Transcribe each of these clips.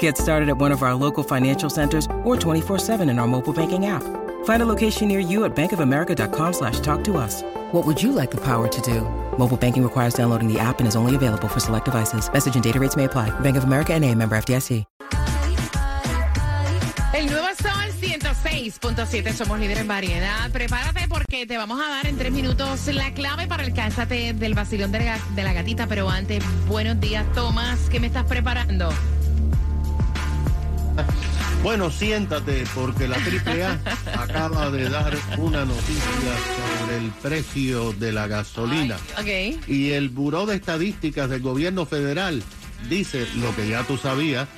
Get started at one of our local financial centers or 24-7 in our mobile banking app. Find a location near you at bankofamerica.com slash talk to us. What would you like the power to do? Mobile banking requires downloading the app and is only available for select devices. Message and data rates may apply. Bank of America and a member FDIC. El nuevo Sol 106.7, somos líderes en variedad. Prepárate porque te vamos a dar en tres minutos la clave para el cásate del vacilón de la, de la gatita. Pero antes, buenos días, Tomás, ¿qué me estás preparando? Bueno, siéntate porque la AAA acaba de dar una noticia sobre el precio de la gasolina. Ok. Y el Buró de Estadísticas del Gobierno Federal dice lo que ya tú sabías,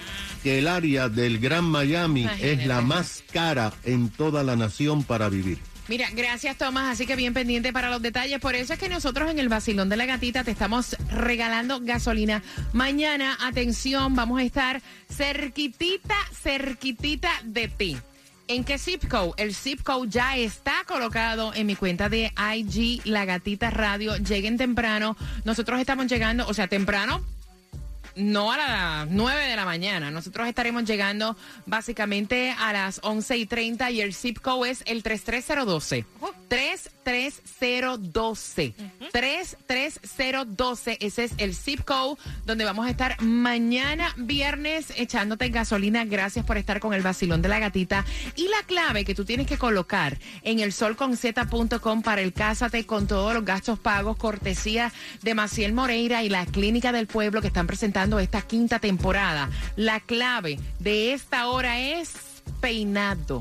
que el área del Gran Miami Imagínate. es la más cara en toda la nación para vivir. Mira, gracias Tomás, así que bien pendiente para los detalles. Por eso es que nosotros en el vacilón de la gatita te estamos regalando gasolina. Mañana, atención, vamos a estar cerquitita, cerquitita de ti. ¿En qué zip code? El zip code ya está colocado en mi cuenta de IG La Gatita Radio. Lleguen temprano. Nosotros estamos llegando, o sea, temprano, no a las 9 de la mañana. Nosotros estaremos llegando básicamente a las 11 y 30 y el zip code es el 33012. 33012. 33012. Ese es el zip code donde vamos a estar mañana viernes echándote gasolina. Gracias por estar con el vacilón de la gatita. Y la clave que tú tienes que colocar en el solconzeta.com para el Cásate con todos los gastos pagos, cortesía de Maciel Moreira y la Clínica del Pueblo que están presentando esta quinta temporada. La clave de esta hora es peinado.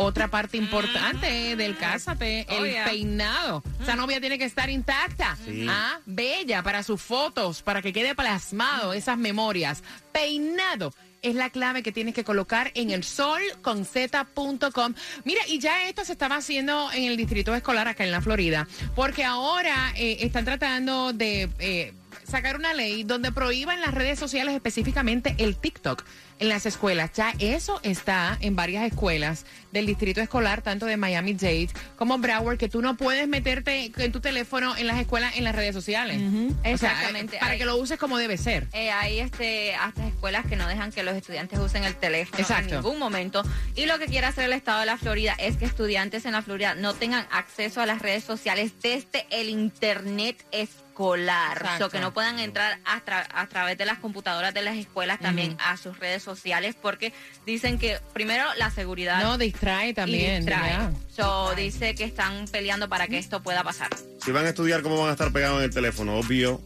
Otra parte importante del Cásate, Oh, el yeah. peinado. Esa novia tiene que estar intacta, ah, bella para sus fotos, para que quede plasmado esas memorias. Peinado es la clave que tienes que colocar en el solconzeta.com. Mira, y ya esto se estaba haciendo en el distrito escolar acá en la Florida, porque ahora eh, están tratando de eh, sacar una ley donde prohíban las redes sociales, específicamente el TikTok en las escuelas. Ya eso está en varias escuelas del distrito escolar, tanto de Miami-Dade como Broward, que tú no puedes meterte en tu teléfono en las escuelas, en las redes sociales. O sea, Exactamente. para Hay- que lo uses como debe ser. Eh, hay este, hasta escuelas que no dejan que los estudiantes usen el teléfono Exacto. en ningún momento. Y lo que quiere hacer el Estado de la Florida es que estudiantes en la Florida no tengan acceso a las redes sociales desde el Internet escolar. Exacto. O que no puedan entrar a, tra- a través de las computadoras de las escuelas también a sus redes sociales porque dicen que primero la seguridad No, distrae también. distrae. So, dice que están peleando para que esto pueda pasar. Si van a estudiar, ¿cómo van a estar pegados en el teléfono? Obvio.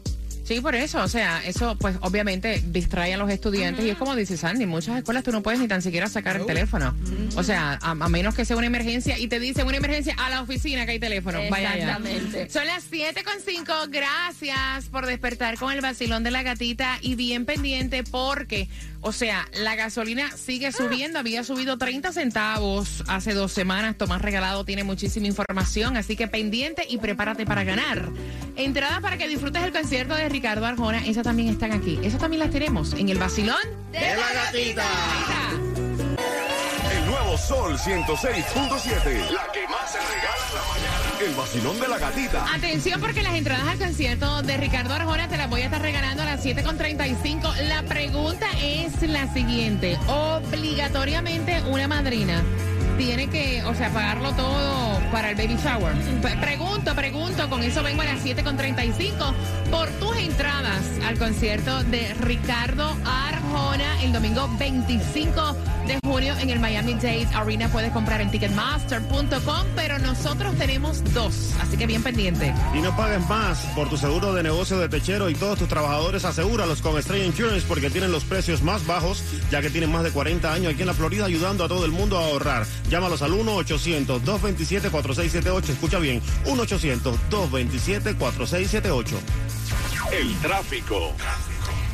Sí, por eso, o sea, eso pues obviamente distrae a los estudiantes y es como dice Sandy, en muchas escuelas tú no puedes ni tan siquiera sacar el teléfono. O sea, a, a menos que sea una emergencia y te dice una emergencia a la oficina que hay teléfono. Vaya. Exactamente. Son las 7 con 5. Gracias por despertar con el vacilón de la gatita y bien pendiente porque, o sea, la gasolina sigue subiendo. Había subido 30 centavos hace dos semanas. Tomás Regalado tiene muchísima información, así que pendiente y prepárate para ganar. Entrada para que disfrutes el concierto de Ricardo Arjona. Esas también están aquí. Esas también las tenemos en el vacilón De la gatita. El nuevo Sol 106.7. La que más se regala en la mañana. El vacilón de la gatita. Atención porque las entradas al concierto de Ricardo Arjona te las voy a estar regalando a las 7.35. La pregunta es la siguiente. Obligatoriamente una madrina tiene que, o sea, pagarlo todo para el baby shower. Pregunto, pregunto, con eso vengo a las 7.35 por tus entradas al concierto de Ricardo Arjona el domingo 25 de junio en el Miami Dade Arena. Puedes comprar en ticketmaster.com, pero nosotros tenemos dos, así que bien pendiente. Y no pagues más por tu seguro de negocio de techero y todos tus trabajadores asegúralos con Estrella Insurance porque tienen los precios más bajos ya que tienen más de 40 años aquí en la Florida ayudando a todo el mundo a ahorrar. Llámalos al 1-800-227-4678. Escucha bien, 1-800-227-4678. El tráfico.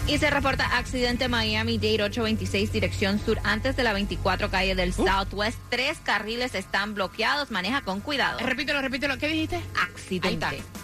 Y se reporta accidente Miami-Dade 826, dirección sur, antes de la 24 calle del Southwest. Tres carriles están bloqueados. Maneja con cuidado. Repítelo, repítelo. ¿Qué dijiste? Accidente. Ahí está.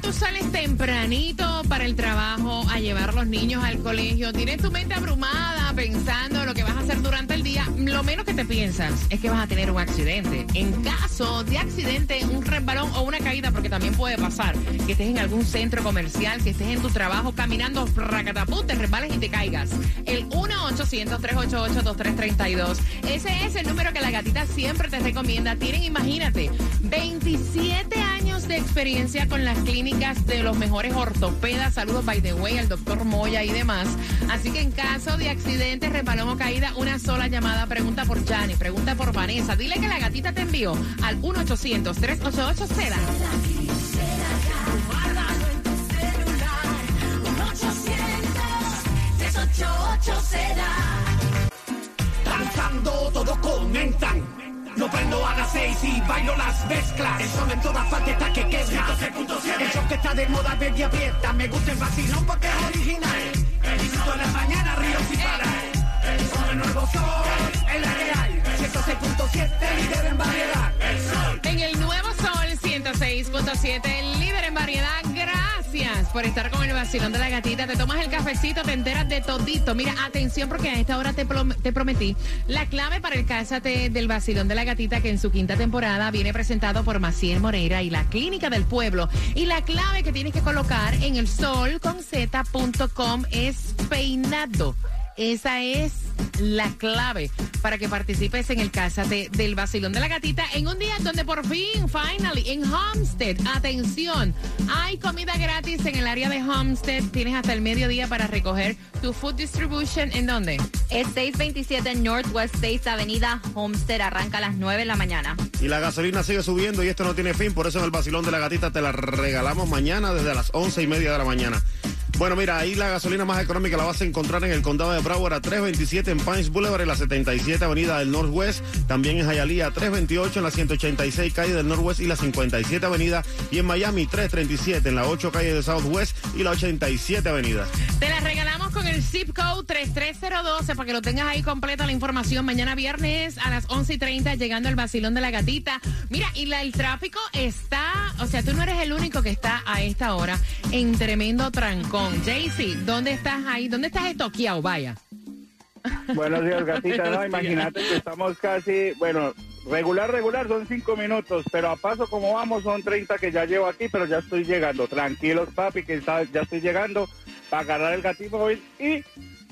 Tú sales tempranito para el trabajo a llevar los niños al colegio. Tienes tu mente abrumada pensando lo que vas a hacer durante el día. Lo menos que te piensas es que vas a tener un accidente. En caso de accidente, un resbalón o una caída, porque también puede pasar que estés en algún centro comercial, que estés en tu trabajo caminando, racatapú, te resbales y te caigas. El 1-800-388-2332. Ese es el número que la gatita siempre te recomienda. Tienen, imagínate, 27 años de experiencia con las clínicas de los mejores ortopedas. Saludos, by the way, al doctor Moya y demás. Así que en caso de accidente, resbalón o caída, una sola llamada. Pregunta por Jani, pregunta por Vanessa. Dile que la gatita te envió al 1-800-388-SEDA. Danzando todos comentan. No prendo a las seis y bailo las mezclas. El son en todas partes que queda. El show que está de moda baby abierta. Me gusta el vacilón porque es original. El disfruto en la mañana, río sin parar. El son el nuevo sol, es la real. 106.7, líder en variedad. El sol. En el nuevo Sol 106.7, el líder en variedad. Por estar con el vacilón de la gatita. Te tomas el cafecito, te enteras de todito. Mira, atención porque a esta hora te, te prometí la clave para el cásate del vacilón de la gatita que en su quinta temporada viene presentado por Maciel Moreira y la Clínica del Pueblo. Y la clave que tienes que colocar en el sol con z.com es peinado. Esa es la clave para que participes en el Cásate del Vacilón de la Gatita en un día donde por fin, finally, en Homestead, atención, hay comida gratis en el área de Homestead. Tienes hasta el mediodía para recoger tu food distribution. ¿En dónde? Es 627 Northwest 6 Avenida Homestead. Arranca a las 9 de la mañana. Y la gasolina sigue subiendo y esto no tiene fin, por eso en el vacilón de la gatita te la regalamos mañana desde las once y media de la mañana. Bueno, mira, ahí la gasolina más económica la vas a encontrar en el condado de Broward a 327 en Pines Boulevard en la 77 avenida del Northwest, también en Hialeah 328 en la 186 calle del Northwest y la 57 avenida y en Miami 337 en la 8 calle de Southwest y la 87 avenida. Te la regalamos con el zip code 33012 para que lo tengas ahí completa la información. Mañana viernes a las 11 y 30 llegando el vacilón de la gatita. Mira, y la- el tráfico está, o sea, tú no eres el único que está a esta hora en tremendo trancón. Jaycee, ¿dónde estás ahí? ¿Dónde estás estoqueado? Vaya. Buenos días, gatita. No, imagínate que estamos casi, bueno, regular, regular son cinco minutos, pero a paso como vamos son 30 que ya llevo aquí, pero ya estoy llegando. Tranquilos, papi, que ya estoy llegando para agarrar el gatito hoy y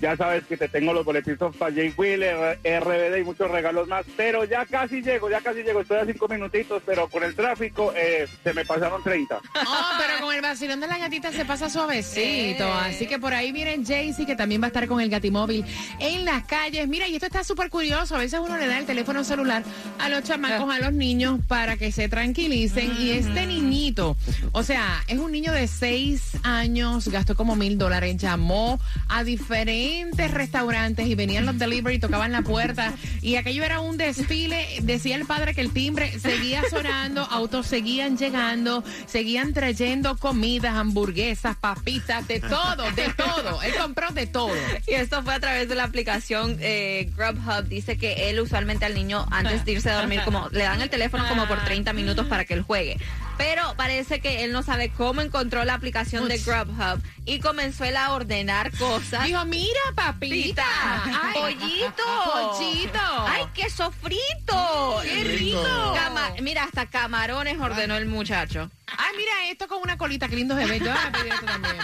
ya sabes que te tengo los boletitos para Jay Wheeler, RBD y muchos regalos más, pero ya casi llego, ya casi llego. Estoy a cinco minutitos, pero con el tráfico eh, se me pasaron 30. Oh, pero con el vacilón de la gatita se pasa suavecito. Así que por ahí viene Jaycee, que también va a estar con el gatimóvil en las calles. Mira, y esto está súper curioso. A veces uno le da el teléfono celular a los chamacos, a los niños, para que se tranquilicen. Y este niñito, o sea, es un niño de seis años, gastó como mil dólares, llamó a diferentes restaurantes y venían los delivery, tocaban la puerta. Y aquello era un desfile. Decía el padre que el timbre seguía sonando, autos seguían llegando, seguían trayendo comidas, hamburguesas, papitas, de todo, de todo. Él compró de todo. Y esto fue a través de la aplicación eh, Grubhub. Dice que él usualmente al niño antes de irse a dormir como le dan el teléfono como por 30 minutos para que él juegue. Pero parece que él no sabe cómo encontró la aplicación de Grubhub y comenzó él a ordenar cosas. Dijo, mira, papita. Ay, pollito. Pollito. Ay, queso frito. Qué rico. Cama- mira, hasta camarones ordenó el muchacho. Ay, mira esto con una colita, qué lindo se ve. Yo voy a pedir esto también.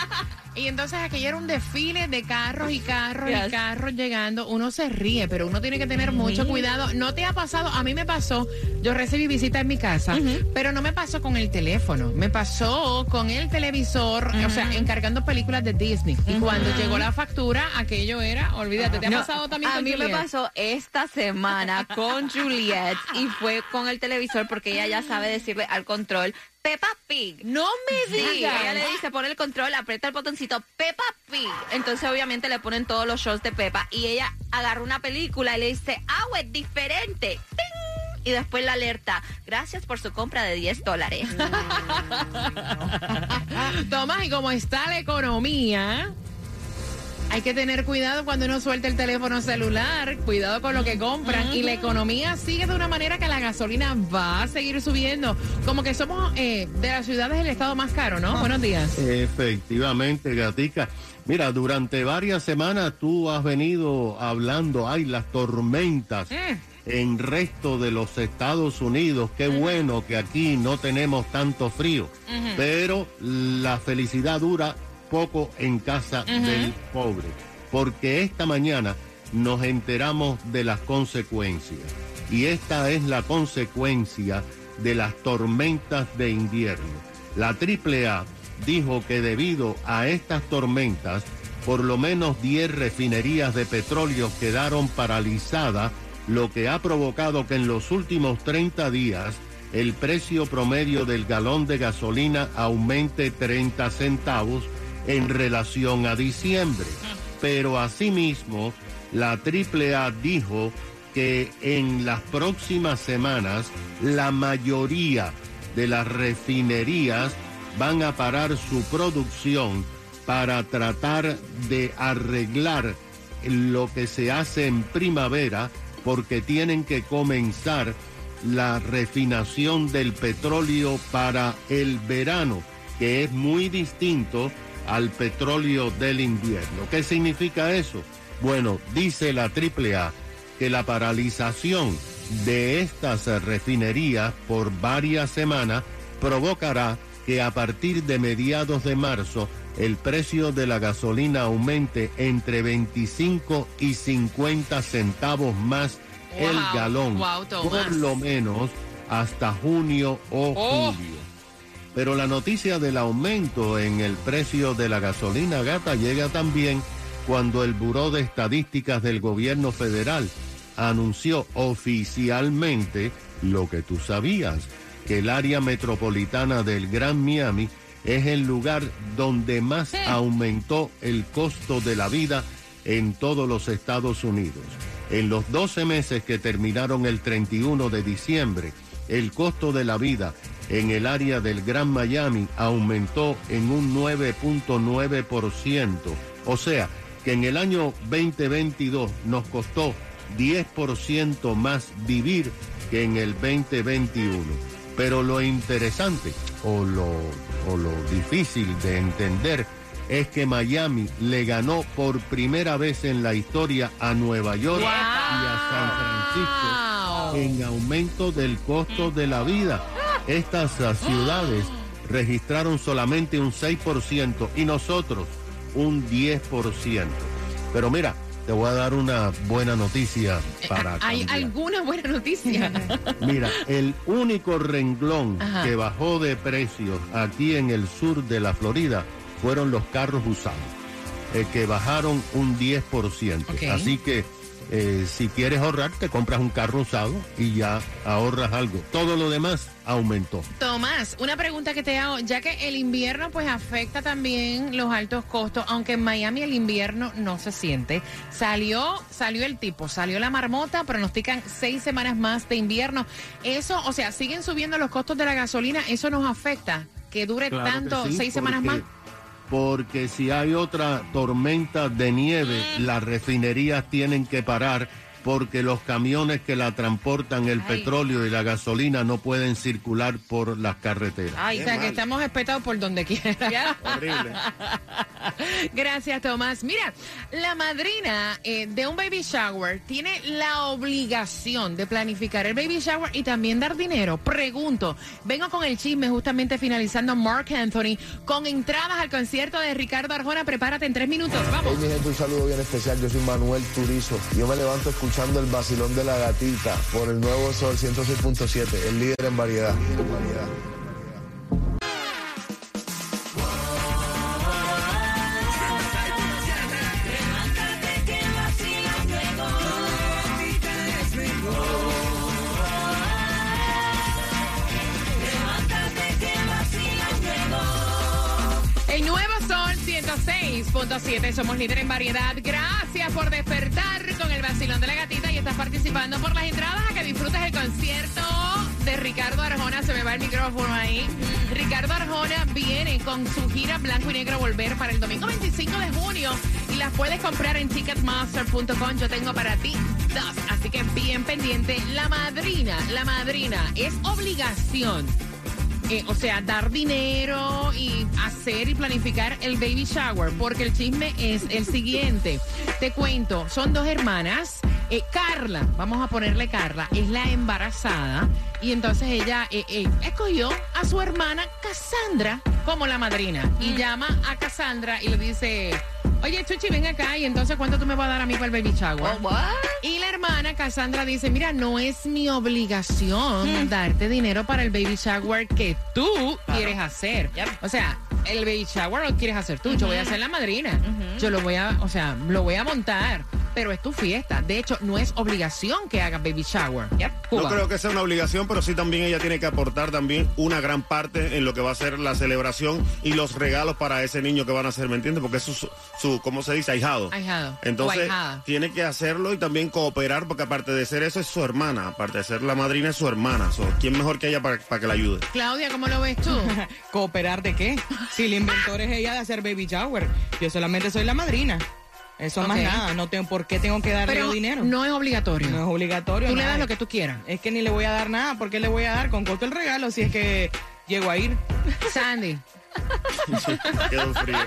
Y entonces aquello era un desfile de carros y carros y carros llegando. Uno se ríe, pero uno tiene que tener mucho cuidado. ¿No te ha pasado? A mí me pasó, yo recibí visita en mi casa, pero no me pasó con el teléfono. Me pasó con el televisor, o sea, encargando películas de Disney. Y cuando llegó la factura, aquello era, olvídate, ¿te ha No, pasado también a con mí me Juliet? pasó esta semana con Juliet y fue con el televisor porque ella ya sabe decirle al control Peppa Pig. No me Sí, digas. ella le dice, pone el control, aprieta el botoncito Peppa Pig. Entonces obviamente le ponen todos los shows de Peppa y ella agarra una película y le dice, ah, es diferente. ¡Ting! y después la alerta. Gracias por su compra de 10 dólares. Tomás, y como está la economía, hay que tener cuidado cuando uno suelta el teléfono celular, cuidado con lo que compran. Y la economía sigue de una manera que la gasolina va a seguir subiendo. Como que somos eh, de las ciudades el estado más caro, ¿no? Buenos días. Efectivamente, Gatica. Mira, durante varias semanas tú has venido hablando, hay las tormentas en resto de los Estados Unidos. Qué bueno que aquí no tenemos tanto frío, pero la felicidad dura poco en casa del pobre, porque esta mañana nos enteramos de las consecuencias. Y esta es la consecuencia de las tormentas de invierno. La AAA dijo que debido a estas tormentas, por lo menos 10 refinerías de petróleo quedaron paralizadas, lo que ha provocado que en los últimos 30 días el precio promedio del galón de gasolina aumente 30 centavos en relación a diciembre. Pero asimismo, la AAA dijo que en las próximas semanas la mayoría de las refinerías van a parar su producción para tratar de arreglar lo que se hace en primavera porque tienen que comenzar la refinación del petróleo para el verano, que es muy distinto al petróleo del invierno. ¿Qué significa eso? Bueno, dice la AAA que la paralización de estas refinerías por varias semanas provocará que a partir de mediados de marzo el precio de la gasolina aumente entre 25 y 50 centavos más el galón, por lo menos hasta junio o Oh. julio. Pero la noticia del aumento en el precio de la gasolina gata llega también cuando el Buró de Estadísticas del Gobierno Federal anunció oficialmente lo que tú sabías, que el área metropolitana del Gran Miami es el lugar donde más aumentó el costo de la vida en todos los Estados Unidos. En los 12 meses que terminaron el 31 de diciembre, el costo de la vida en el área del Gran Miami aumentó en un 9.9%. O sea, que en el año 2022 nos costó 10% más vivir que en el 2021. Pero lo interesante o lo, o lo difícil de entender es que Miami le ganó por primera vez en la historia a Nueva York y a San Francisco en aumento del costo de la vida. Estas ciudades registraron solamente un 6% y nosotros un 10%. Pero mira, te voy a dar una buena noticia para ¿Hay cambiar. alguna buena noticia? Mira, el único renglón Ajá. que bajó de precios aquí en el sur de la Florida fueron los carros usados, eh, que bajaron un 10%. Ok. Así que eh, si quieres ahorrar, te compras un carro usado y ya ahorras algo. Todo lo demás aumentó. Tomás, una pregunta que te hago, ya que el invierno pues afecta también los altos costos, aunque en Miami el invierno no se siente. Salió, salió el tipo, salió la marmota, pronostican seis semanas más de invierno. Eso, o sea, siguen subiendo los costos de la gasolina, eso nos afecta, que dure Claro que tanto, sí, seis semanas más. Porque si hay otra tormenta de nieve, las refinerías tienen que parar porque los camiones que la transportan el Ay. petróleo y la gasolina no pueden circular por las carreteras. o sea, que estamos espetados por donde quiera. Horrible. Gracias, Tomás. Mira, la madrina eh, de un baby shower tiene la obligación de planificar el baby shower y también dar dinero. Pregunto, vengo con el chisme justamente finalizando Mark Anthony con entradas al concierto de Ricardo Arjona. Prepárate en tres minutos. Vamos. Hey, mi gente, un saludo bien especial. Yo soy Manuel Turizo. Yo me levanto escuchando el vacilón de la gatita por el nuevo Sol 106.7, el líder en variedad. En variedad. El nuevo Sol 106.7. Somos líder en variedad. Gracias por despertar con el vacilón de la gatita y estás participando por las entradas a que disfrutes el concierto de Ricardo Arjona. Se me va el micrófono ahí. Ricardo Arjona viene con su gira Blanco y Negro Volver para el domingo 25 de junio y las puedes comprar en ticketmaster.com. Yo tengo para ti dos, así que bien pendiente. La madrina, la madrina, es obligación eh, o sea, dar dinero y hacer y planificar el baby shower, porque el chisme es el siguiente. Te cuento, son dos hermanas. Eh, Carla, vamos a ponerle Carla, es la embarazada y entonces ella eh, eh, escogió a su hermana Cassandra como la madrina y llama a Cassandra y le dice, oye Chuchi, ven acá y entonces ¿cuánto tú me vas a dar a mí para el baby shower? Oh, what? Y la hermana Cassandra dice, mira, no es mi obligación darte dinero para el baby shower que tú quieres hacer. O sea, el baby shower lo quieres hacer tú, yo voy a ser la madrina. Yo lo voy a, o sea, lo voy a montar, pero es tu fiesta. De hecho, no es obligación que hagas baby shower. Cuba. No creo que sea una obligación, pero sí también ella tiene que aportar también una gran parte en lo que va a ser la celebración y los regalos para ese niño que van a hacer, ¿me entiendes? Porque eso es su, su ¿cómo se dice? Ahijado. Ahijado. Entonces, tiene que hacerlo y también cooperar, porque aparte de ser eso, es su hermana. Aparte de ser la madrina, es su hermana. So, ¿Quién mejor que ella para, para que la ayude? Claudia, ¿cómo lo ves tú? ¿Cooperar de qué? Si el inventor es ella de hacer baby shower, yo solamente soy la madrina. Eso más Ok. nada, no tengo por qué tengo que darle Pero dinero. no es obligatorio. No es obligatorio. Tú le das lo que tú quieras. Es que ni le voy a dar nada, ¿por qué le voy a dar? Con costo el regalo si es que llego a ir. Sandy. Quedó frío.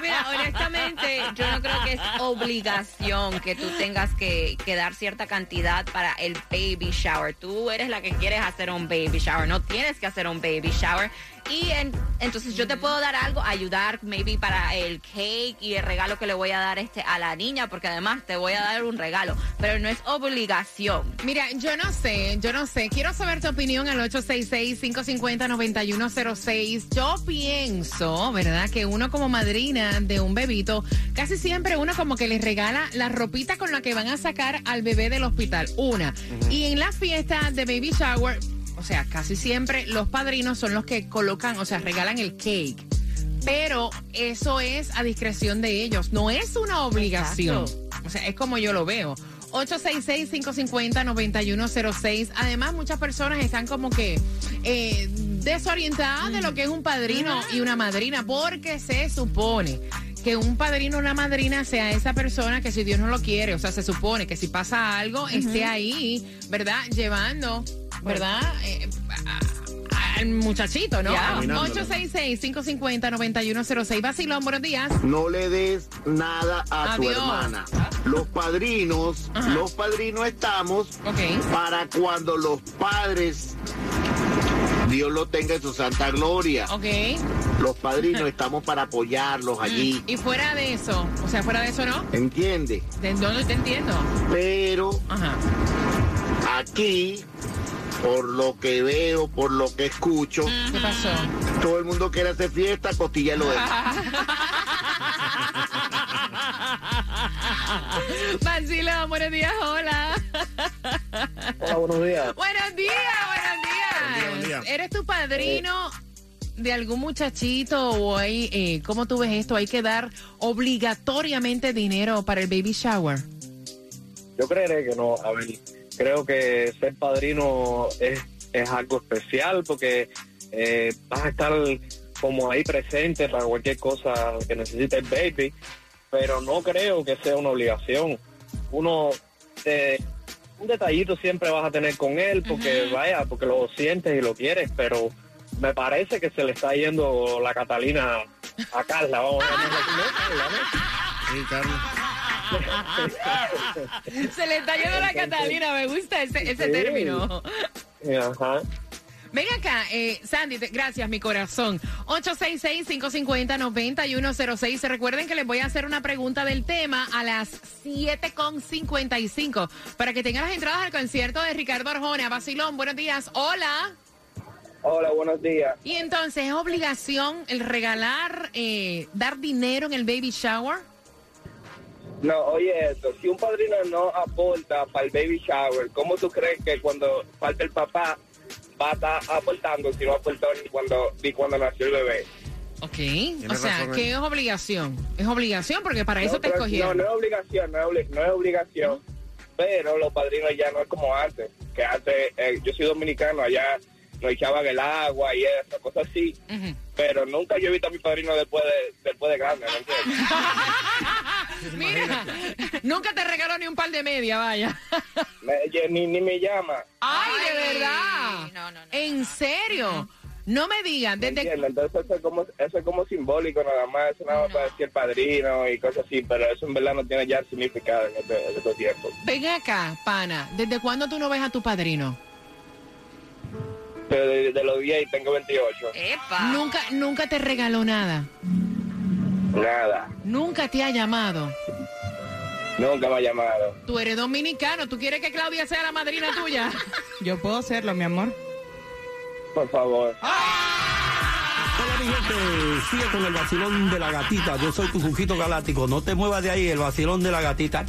Mira, honestamente, yo no creo que es obligación que tú tengas que, que dar cierta cantidad para el baby shower. Tú eres la que quieres hacer un baby shower, no tienes que hacer un baby shower. Y en- entonces yo te puedo dar algo, ayudar maybe para el cake y el regalo que le voy a dar este a la niña, porque además te voy a dar un regalo, pero no es obligación. Mira, yo no sé, yo no sé. Quiero saber tu opinión al 866-550-9106. Yo pienso, ¿verdad? Que uno como madrina de un bebito, casi siempre uno como que les regala la ropita con la que van a sacar al bebé del hospital. Una. Y en la fiesta de baby shower, o sea, casi siempre los padrinos son los que colocan, o sea, regalan el cake. Pero eso es a discreción de ellos, no es una obligación. O sea, es como yo lo veo. 866-550-9106. Además, muchas personas están como que eh, desorientadas de lo que es un padrino y una madrina, porque se supone que un padrino o una madrina sea esa persona que si Dios no lo quiere, o sea, se supone que si pasa algo, esté ahí, ¿verdad? Llevando, ¿verdad? Eh, a- a- al muchachito, ¿no? Ya. Caminándolo. 866-550-9106. Vacilón, buenos días. No le des nada a Adiós. tu hermana. Los padrinos, Ajá. los padrinos estamos para cuando los padres, Dios lo tenga en su santa gloria. Ok. Los padrinos estamos para apoyarlos allí. Y fuera de eso, o sea, fuera de eso, ¿no? ¿Entiende? ¿De dónde te entiendo? Pero Ajá. aquí, por lo que veo, por lo que escucho, ¿Qué pasó? todo el mundo quiere hacer fiesta, costilla lo demás. Vacilón, buenos días, hola. Hola, buenos días. Buenos días, buenos días. Buen día, buen día. ¿Eres tu padrino de algún muchachito o hay, eh, cómo tú ves esto? ¿Hay que dar obligatoriamente dinero para el baby shower? Yo creeré que no. A ver, creo que ser padrino es, es algo especial porque eh, vas a estar como ahí presente para cualquier cosa que necesite el baby, pero no creo que sea una obligación. Uno, eh, un detallito siempre vas a tener con él porque vaya, porque lo sientes y lo quieres, pero me parece que se le está yendo la Catalina a Carla. Vamos a. Carla, ¿no? Sí, Carlos. Se le está yendo la Catalina, me gusta ese, ese Sí. término. Ajá. Ven acá, eh, Sandy, te- gracias, mi corazón. 866-550-9106. Recuerden que les voy a hacer una pregunta del tema a las 7.55 para que tengan las entradas al concierto de Ricardo Arjona. Basilón, buenos días. Hola. Hola, buenos días. Y entonces, ¿es obligación el regalar, eh, dar dinero en el baby shower? No, oye esto, si un padrino no aporta para el baby shower, ¿cómo tú crees que cuando falta el papá va a estar aportando si no aportó ni cuando, ni cuando nació el bebé? Ok. O sea, razón que ahí. es obligación. Es obligación porque para eso No, te pero- escogieron. No, no es obligación, no es, obli- no es obligación. Pero los padrinos ya no es como antes. Que antes, eh, yo soy dominicano, allá nos echaban el agua y eso, cosas así. Pero nunca yo he visto a mi padrino después de, después de grande, ¿me entiendes? Mira, nunca te regaló ni un par de media, vaya. Me- ni, ni me llama. Ay, de verdad. no, no, no, ¿En serio? No me digan, ¿me desde? Entonces eso es, como, eso es como simbólico nada más, eso nada más para decir padrino y cosas así, pero eso en verdad no tiene ya significado en, este, en estos tiempos. Ven acá, pana. ¿Desde cuándo tú no ves a tu padrino? Pero de, de los 10 y tengo 28. Epa. Nunca, nunca te regaló nada. Nada, Nunca te ha llamado. nunca me ha llamado. Tú eres dominicano. ¿Tú quieres que Claudia sea la madrina tuya? Yo puedo hacerlo, mi amor. Por favor. Hola mi gente, sigue con el vacilón de la gatita. Yo soy tu Jujito Galáctico. No te muevas de ahí, el vacilón de la gatita.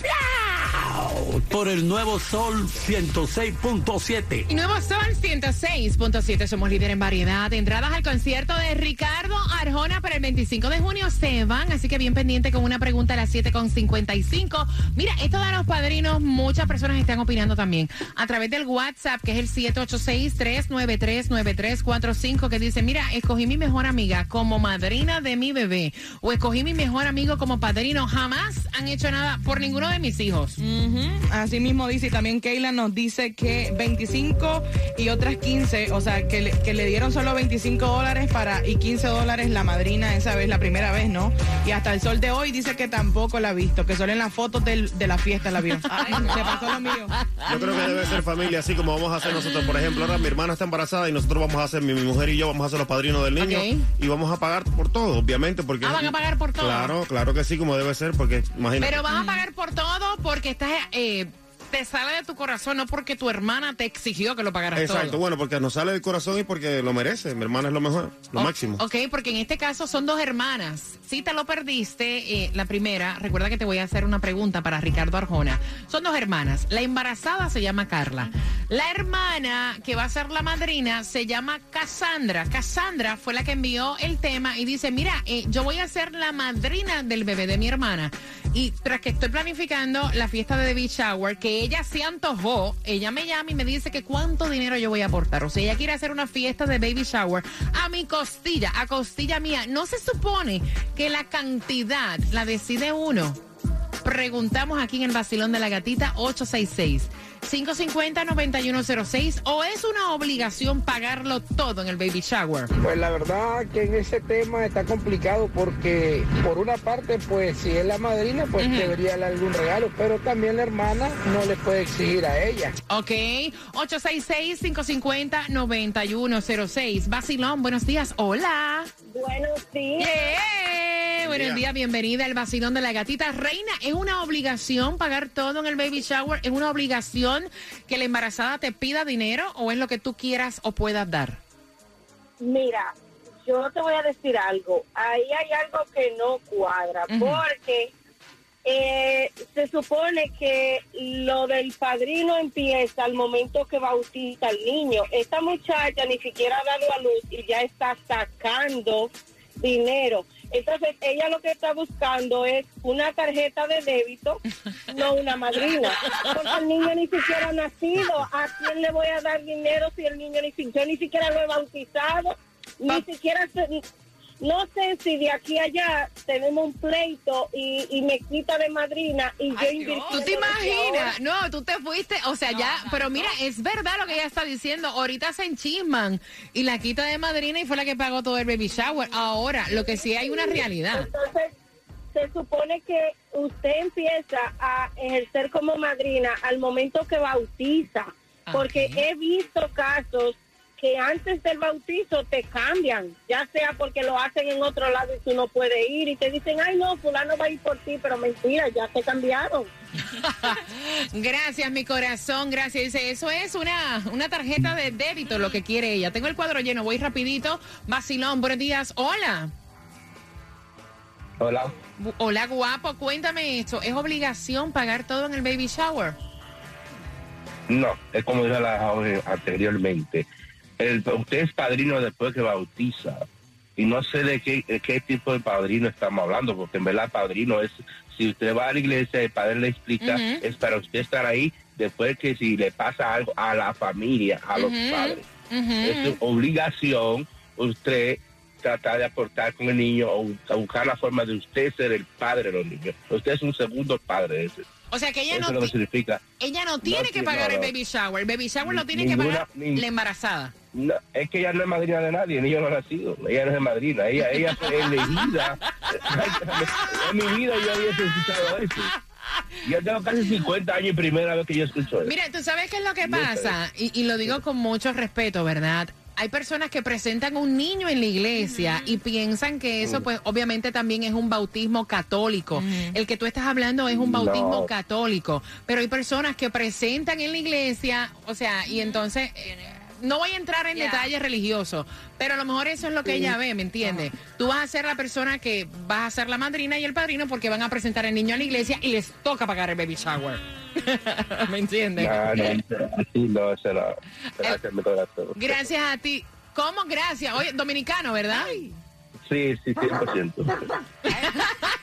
Por el nuevo Sol 106.7. Y nuevo Sol 106.7, somos líder en variedad. Entradas al concierto de Ricardo Arjona para el 25 de junio se van, así que bien pendiente con una pregunta a las 7.55. Mira, esto de los padrinos, muchas personas están opinando también a través del WhatsApp, que es el 786-393-9345, que dice, mira, escogí mi mejor amiga como madrina de mi bebé, o escogí mi mejor amigo como padrino. Jamás han hecho nada por ninguno de mis hijos. Ujú. Así mismo dice, y también Keila nos dice que 25 y otras 15, o sea, que le, que le dieron solo 25 dólares para y 15 dólares la madrina esa vez, la primera vez, ¿no? Y hasta el sol de hoy dice que tampoco la ha visto, que solo en las fotos del- de la fiesta la vio. Ay, se pasó lo mío. Yo creo que debe ser familia, así como vamos a hacer nosotros. Por ejemplo, ahora mi hermana está embarazada y nosotros vamos a hacer, mi, mi mujer y yo vamos a ser los padrinos del niño. Y vamos a pagar por todo, obviamente. porque Ah, van a pagar por todo. Claro, claro que sí, como debe ser, porque imagínate. Pero vas a pagar por todo porque estás, eh, te sale de tu corazón, no porque tu hermana te exigió que lo pagaras Exacto, todo. bueno, porque nos sale del corazón y porque lo merece. Mi hermana es lo mejor, lo O- máximo. Ok, porque en este caso son dos hermanas. Si te lo perdiste, eh, la primera, recuerda que te voy a hacer una pregunta para Ricardo Arjona. Son dos hermanas. La embarazada se llama Carla. La hermana que va a ser la madrina se llama Cassandra. Cassandra fue la que envió el tema y dice, mira, eh, yo voy a ser la madrina del bebé de mi hermana. Y tras que estoy planificando la fiesta de baby shower, que ella se antojó, ella me llama y me dice que cuánto dinero yo voy a aportar. O sea, ella quiere hacer una fiesta de baby shower a mi costilla, a costilla mía. No se supone que la cantidad la decide uno. Preguntamos aquí en el vacilón de la gatita 866. 550-9106 o es una obligación pagarlo todo en el baby shower. Pues la verdad que en ese tema está complicado porque por una parte pues si es la madrina pues debería darle algún regalo, pero también la hermana no le puede exigir a ella. Ok, 866-550-9106. Vacilón, buenos días. Hola. Buenos días. Yeah. Buenos días, bienvenida al vacilón de la gatita. Reina, ¿es una obligación pagar todo en el baby shower? ¿Es una obligación que la embarazada te pida dinero o es lo que tú quieras o puedas dar? Mira, yo te voy a decir algo. Ahí hay algo que no cuadra, porque eh, se supone que lo del padrino empieza al momento que bautiza al niño. Esta muchacha ni siquiera ha dado a luz y ya está sacando dinero. Entonces, ella lo que está buscando es una tarjeta de débito, no una madrina. Porque el niño ni siquiera ha nacido. ¿A quién le voy a dar dinero si el niño ni siquiera, yo ni siquiera lo he bautizado? Ni siquiera, se- no sé si de aquí a allá tenemos un pleito y, y me quita de madrina y yo invirtiendo ¿Tú te imaginas? No, tú te fuiste, o sea, ya, pero mira, es verdad lo que ella está diciendo. Ahorita se enchisman y la quita de madrina y fue la que pagó todo el baby shower. Ahora, lo que sí hay una realidad. Entonces, se supone que usted empieza a ejercer como madrina al momento que bautiza, porque he visto casos que antes del bautizo te cambian, ya sea porque lo hacen en otro lado y tú no puedes ir y te dicen, ay no, fulano va a ir por ti, pero mentira, ya te cambiaron. Gracias, mi corazón, gracias. Dice, eso es una, una tarjeta de débito, lo que quiere ella. Tengo el cuadro lleno, voy rapidito. Vacilón, buenos días. Hola. Hola. Hola, guapo, cuéntame esto. ¿Es obligación pagar todo en el baby shower? No, es como dije la anteriormente. El- usted es padrino después que bautiza. y no sé de qué, de qué tipo de padrino estamos hablando, porque en verdad padrino es, si usted va a la iglesia, el padre le explica, es para usted estar ahí después que si le pasa algo a la familia, a los padres. Es su obligación usted tratar de aportar con el niño o buscar la forma de usted ser el padre de los niños. Usted es un segundo padre ese. O sea que ella Eso no, es lo que ti- significa. ella no tiene que pagar no, el baby shower. El baby shower lo tiene que pagar la embarazada. No, es que ella no es madrina de nadie, el niño no ha nacido, ella no es madrina, ella, ella fue elegida. en mi vida yo había escuchado eso. Yo tengo casi 50 años y primera vez que yo escucho eso. Mira, tú sabes qué es lo que pasa, y, y lo digo con mucho respeto, ¿verdad? Hay personas que presentan un niño en la iglesia y piensan que eso, pues, obviamente también es un bautismo católico. El que tú estás hablando es un bautismo No. católico. Pero hay personas que presentan en la iglesia, o sea, y entonces. eh, no voy a entrar en detalles religiosos, pero a lo mejor eso es lo que ella ve, ¿me entiendes? Tú vas a ser la persona que vas a ser la madrina y el padrino porque van a presentar al niño a la iglesia y les toca pagar el baby shower. ¿Me entiendes? No, no, así no, corazón. Gracias a ti. ¿Cómo gracias? Oye, dominicano, ¿verdad? Sí, sí, 100%.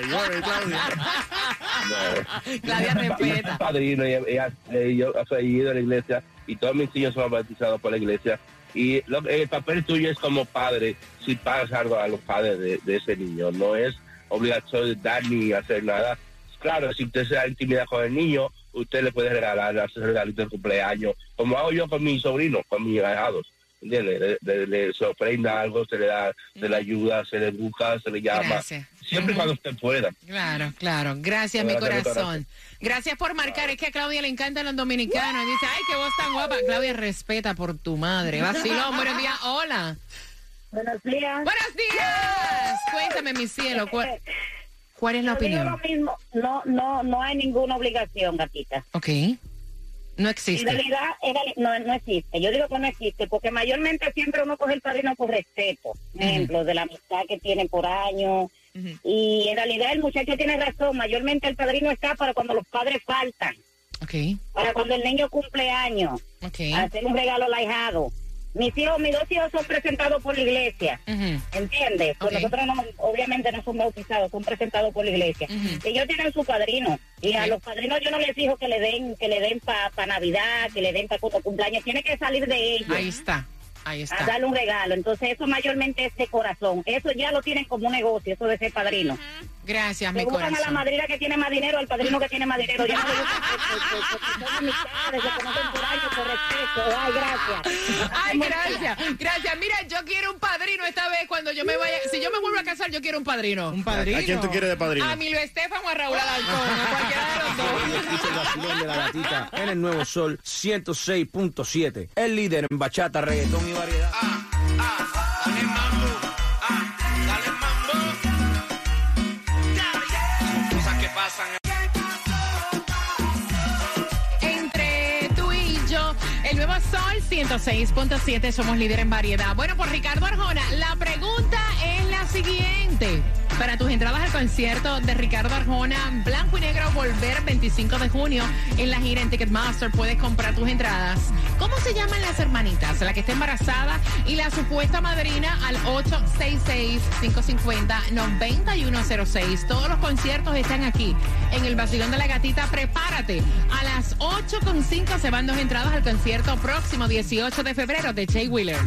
Señores, Claudia. Claudia respeta. Padrino, ella, ella- eh, yo soy ido a la iglesia y todos mis hijos son bautizados por la iglesia. Y lo- el papel tuyo es como padre, si pagas algo a los padres de, de ese niño. No es obligación de dar ni hacer nada. Claro, si usted se da intimidad con el niño, usted le puede regalar, hacer regalito de cumpleaños, como hago yo con mis sobrinos, con mis ahijados. Le, le- le- se ofrenda algo, se le da, se le ayuda, se le busca, se le llama. Gracias. Siempre cuando usted pueda. Claro, claro. Gracias, mi corazón. Gracias por marcar. Es que a Claudia le encantan los dominicanos. Dice, ay, qué voz tan guapa. Claudia, respeta por tu madre. Vacilón, buenos días. Hola. Buenos días. Buenos días. Cuéntame, mi cielo. ¿Cuál, cuál es la Yo digo opinión? lo mismo, no, no, no hay ninguna obligación, gatita. Ok. No En existe. realidad, en reali- no, no existe. Yo digo que no existe, porque mayormente siempre uno coge el padrino por respeto. Por ejemplo, de la amistad que tienen por años. Y en realidad el muchacho tiene razón. Mayormente el padrino está para cuando los padres faltan. Ok. Para cuando el niño cumple años. Ok. Hacer un regalo al ahijado. Mis hijos, mis dos hijos son presentados por la iglesia. Ujú. ¿Entiendes? Pues nosotros no, obviamente no son bautizados, son presentados por la iglesia. Ellos tienen su padrino. Y a los padrinos yo no les digo que le den, que le den para Navidad, que le den para cumpleaños. Tiene que salir de ellos. Ahí está. Ahí A está. darle un regalo. Entonces, eso mayormente es de corazón. Eso ya lo tienen como un negocio, eso de ser padrino. Gracias, mi buscan a la corazón. madrina que tiene más dinero, al padrino que tiene más dinero. Ya no le por- porque son amistades, se conocen por años, por respeto. Ay, gracias. Ay, gracias, gracias. Mira, yo quiero un padrino esta vez cuando yo me vaya. Si yo me vuelvo a casar, yo quiero un padrino. Un ¿A quién tú quieres de padrino? A Milo Estefan o a Raúl Alarcón, a cualquiera de los dos. Escucha el vacilón de la gatita en el nuevo sol 106.7. El líder en bachata, reggaetón y variedad. Cosas 106.7, somos líder en variedad. Bueno, por Ricardo Arjona, la pregunta es la siguiente. Para tus entradas al concierto de Ricardo Arjona, Blanco y Negro Volver 25 de junio en la gira en Ticketmaster, puedes comprar tus entradas. ¿Cómo se llaman las hermanitas? La que está embarazada y la supuesta madrina al 866-550-9106. Todos los conciertos están aquí en el Basilón de la Gatita. Prepárate. A las 8.5 se van dos entradas al concierto próximo 18 de febrero de Jay Wheeler.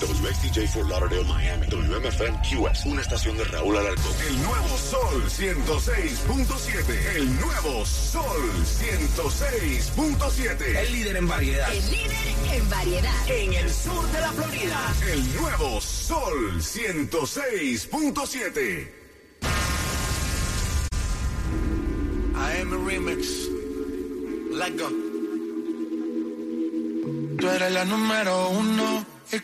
WXTJ for Lauderdale, Miami. WMFM QS. Una estación de Raúl Alarcón. El nuevo Sol 106.7. El nuevo Sol 106.7. El líder en variedad. El líder en variedad. En el sur de la Florida. El nuevo Sol 106.7. I am a remix. Let go. Tú eres la número uno